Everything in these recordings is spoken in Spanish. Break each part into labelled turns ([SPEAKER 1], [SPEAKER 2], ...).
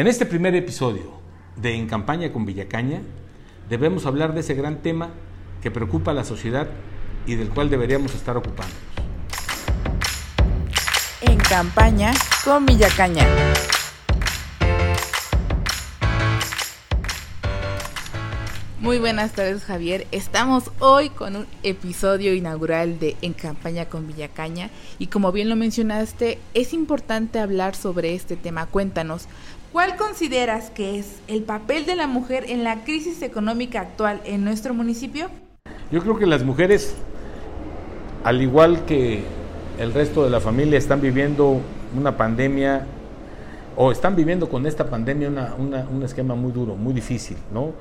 [SPEAKER 1] En este primer episodio de En Campaña con Villacaña, debemos hablar de ese gran tema que preocupa a la sociedad y del cual deberíamos estar ocupándonos.
[SPEAKER 2] En Campaña con Villacaña. Muy buenas tardes Javier, estamos hoy con un episodio inaugural de En campaña con Villacaña y como bien lo mencionaste, es importante hablar sobre este tema. Cuéntanos, ¿cuál consideras que es el papel de la mujer en la crisis económica actual en nuestro municipio?
[SPEAKER 1] Yo creo que las mujeres, al igual que el resto de la familia, están viviendo una pandemia o están viviendo con esta pandemia un esquema muy duro, muy difícil, ¿no?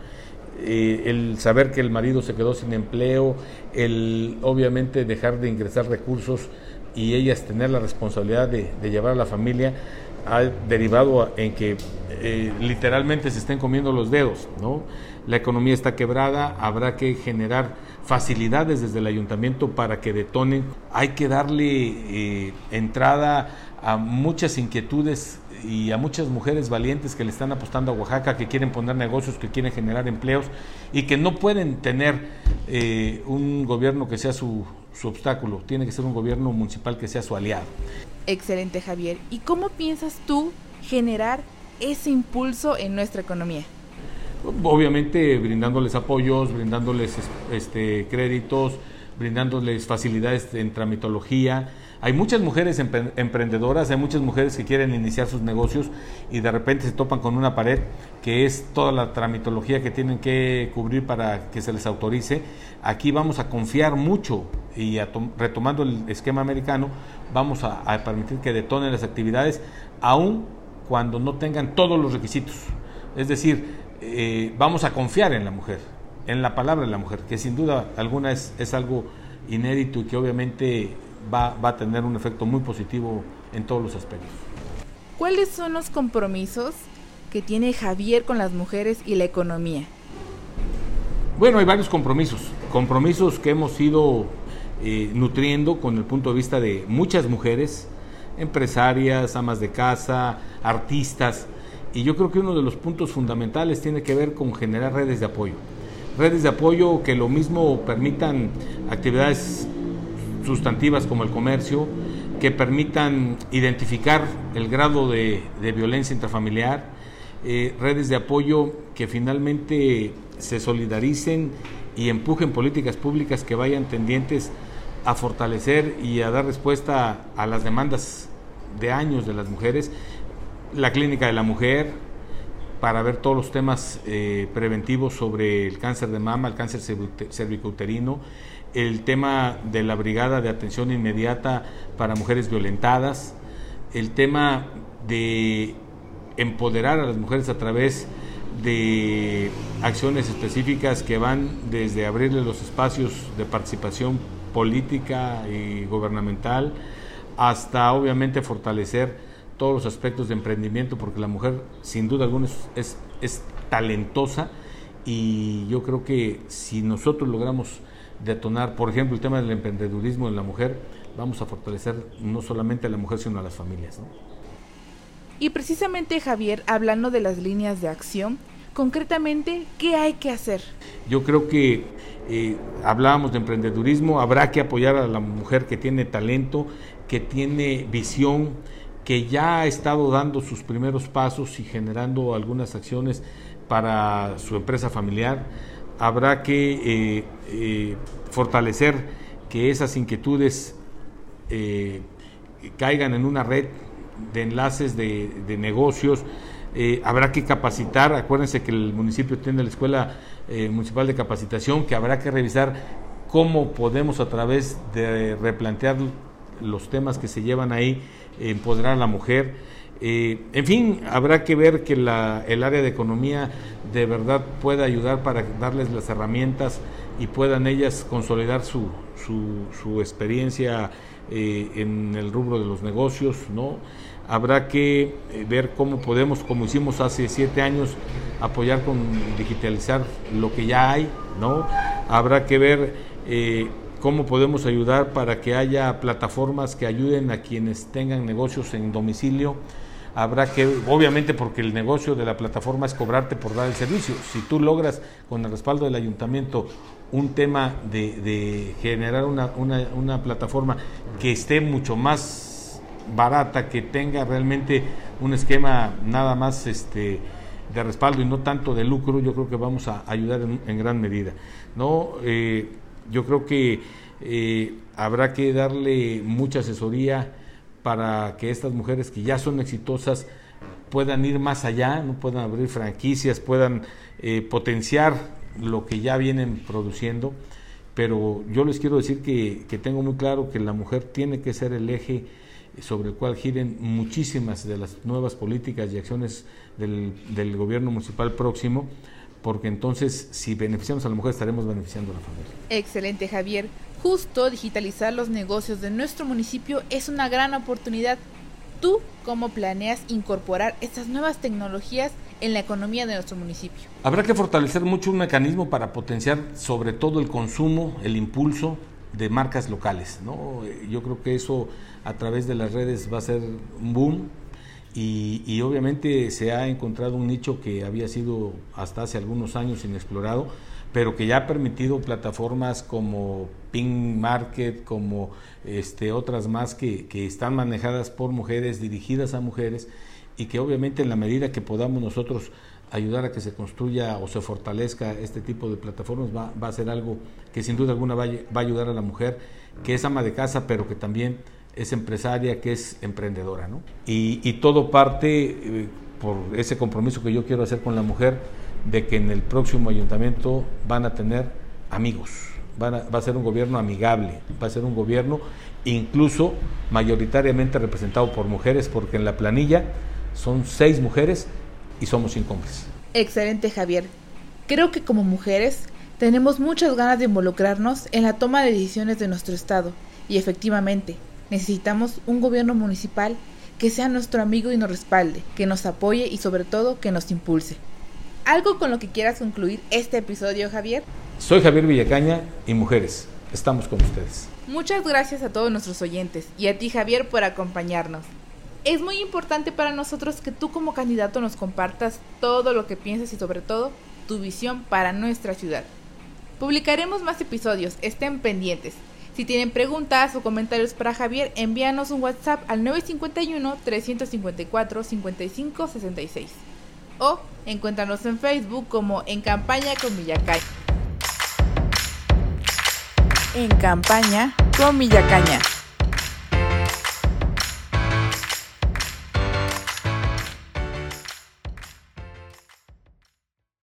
[SPEAKER 1] Eh, el saber que el marido se quedó sin empleo, el obviamente dejar de ingresar recursos y ellas tener la responsabilidad de, llevar a la familia, ha derivado en que eh, literalmente se estén comiendo los dedos, ¿no? La economía está quebrada, habrá que generar facilidades desde el ayuntamiento para que detonen. Hay que darle eh, entrada a muchas inquietudes y a muchas mujeres valientes que le están apostando a Oaxaca, que quieren poner negocios, que quieren generar empleos y que no pueden tener eh, un gobierno que sea su, su obstáculo, tiene que ser un gobierno municipal que sea su aliado.
[SPEAKER 2] Excelente Javier. ¿Y cómo piensas tú generar ese impulso en nuestra economía?
[SPEAKER 1] Obviamente brindándoles apoyos, brindándoles este, créditos, brindándoles facilidades en tramitología, hay muchas mujeres emprendedoras, hay muchas mujeres que quieren iniciar sus negocios y de repente se topan con una pared que es toda la tramitología que tienen que cubrir para que se les autorice. Aquí vamos a confiar mucho y retomando el esquema americano, vamos a, permitir que detonen las actividades aun cuando no tengan todos los requisitos. Es decir, eh, vamos a confiar en la mujer, en la palabra de la mujer, que sin duda alguna es, es algo inédito y que obviamente va, a tener un efecto muy positivo en todos los aspectos.
[SPEAKER 2] ¿Cuáles son los compromisos que tiene Javier con las mujeres y la economía?
[SPEAKER 1] Bueno, hay varios compromisos, compromisos que hemos ido eh, nutriendo con el punto de vista de muchas mujeres, empresarias, amas de casa, artistas, y yo creo que uno de los puntos fundamentales tiene que ver con generar redes de apoyo. Redes de apoyo que lo mismo permitan actividades sustantivas como el comercio, que permitan identificar el grado de, violencia intrafamiliar, eh, redes de apoyo que finalmente se solidaricen y empujen políticas públicas que vayan tendientes a fortalecer y a dar respuesta a las demandas de años de las mujeres. La clínica de la mujer, para ver todos los temas eh, preventivos sobre el cáncer de mama, el cáncer cervicouterino, el tema de la brigada de atención inmediata para mujeres violentadas, el tema de empoderar a las mujeres a través de acciones específicas que van desde abrirles los espacios de participación política y gubernamental hasta obviamente fortalecer todos los aspectos de emprendimiento porque la mujer sin duda alguna es, es talentosa y yo creo que si nosotros logramos detonar, por ejemplo, el tema del emprendedurismo en la mujer, vamos a fortalecer no solamente a la mujer, sino a las familias.
[SPEAKER 2] Y precisamente, Javier, hablando de las líneas de acción, concretamente, ¿qué hay que hacer?
[SPEAKER 1] Yo creo que eh, hablábamos de emprendedurismo, habrá que apoyar a la mujer que tiene talento, que tiene visión, que ya ha estado dando sus primeros pasos y generando algunas acciones para su empresa familiar habrá que eh, eh, fortalecer que esas inquietudes eh, caigan en una red de enlaces de, negocios. habrá que capacitar, acuérdense que el municipio tiene la Escuela Municipal de Capacitación, que habrá que revisar cómo podemos a través de replantear los temas que se llevan ahí, empoderar a la mujer eh, en fin, habrá que ver que el área de economía de verdad pueda ayudar para darles las herramientas y puedan ellas consolidar su, su, experiencia eh, en el rubro de los negocios, ¿no? Habrá que eh, ver cómo podemos, como hicimos hace siete años, apoyar con digitalizar lo que ya hay, ¿no? Habrá que ver cómo podemos ayudar para que haya plataformas que ayuden a quienes tengan negocios en domicilio habrá que, obviamente porque el negocio de la plataforma es cobrarte por dar el servicio. Si tú logras con el respaldo del ayuntamiento un tema de, generar una, una, plataforma que esté mucho más barata, que tenga realmente un esquema nada más este, de respaldo y no tanto de lucro, yo creo que vamos a ayudar en, gran medida. ¿no? Eh, yo creo que eh, habrá que darle mucha asesoría para que estas mujeres que ya son exitosas puedan ir más allá, no puedan abrir franquicias, puedan eh, potenciar lo que ya vienen produciendo. Pero yo les quiero decir que, tengo muy claro que la mujer tiene que ser el eje sobre el cual giren muchísimas de las nuevas políticas y acciones del, del gobierno municipal próximo, porque entonces si beneficiamos a la mujer estaremos beneficiando a la familia.
[SPEAKER 2] Excelente, Javier. Justo digitalizar los negocios de nuestro municipio es una gran oportunidad. ¿Tú cómo planeas incorporar estas nuevas tecnologías en la economía de nuestro municipio?
[SPEAKER 1] Habrá que fortalecer mucho un mecanismo para potenciar sobre todo el consumo, el impulso de marcas locales. ¿no? Yo creo que eso a través de las redes va a ser un boom y, obviamente se ha encontrado un nicho que había sido hasta hace algunos años inexplorado pero que ya ha permitido plataformas como Ping Market, como este, otras más que, que están manejadas por mujeres, dirigidas a mujeres, y que obviamente en la medida que podamos nosotros ayudar a que se construya o se fortalezca este tipo de plataformas va, va a ser algo que sin duda alguna va, va, a ayudar a la mujer que es ama de casa pero que también es empresaria, que es emprendedora. ¿no? Y, y todo parte eh, por ese compromiso que yo quiero hacer con la mujer de que en el próximo ayuntamiento van a tener amigos, van va a ser un gobierno amigable, va a ser un gobierno incluso mayoritariamente representado por mujeres, porque en la planilla son seis mujeres y somos cinco hombres.
[SPEAKER 2] Excelente, Javier. Creo que como mujeres tenemos muchas ganas de involucrarnos en la toma de decisiones de nuestro Estado y efectivamente necesitamos un gobierno municipal que sea nuestro amigo y nos respalde, que nos apoye y sobre todo que nos impulse. ¿Algo con lo que quieras concluir este episodio, Javier?
[SPEAKER 1] Soy Javier Villacaña y mujeres, estamos con ustedes.
[SPEAKER 2] Muchas gracias a todos nuestros oyentes y a ti, Javier, por acompañarnos. Es muy importante para nosotros que tú como candidato nos compartas todo lo que piensas y sobre todo tu visión para nuestra ciudad. Publicaremos más episodios, estén pendientes. Si tienen preguntas o comentarios para Javier, envíanos un WhatsApp al 951 354 5566 o encuéntranos en Facebook como En Campaña con Villacaña. En Campaña con Villacaña.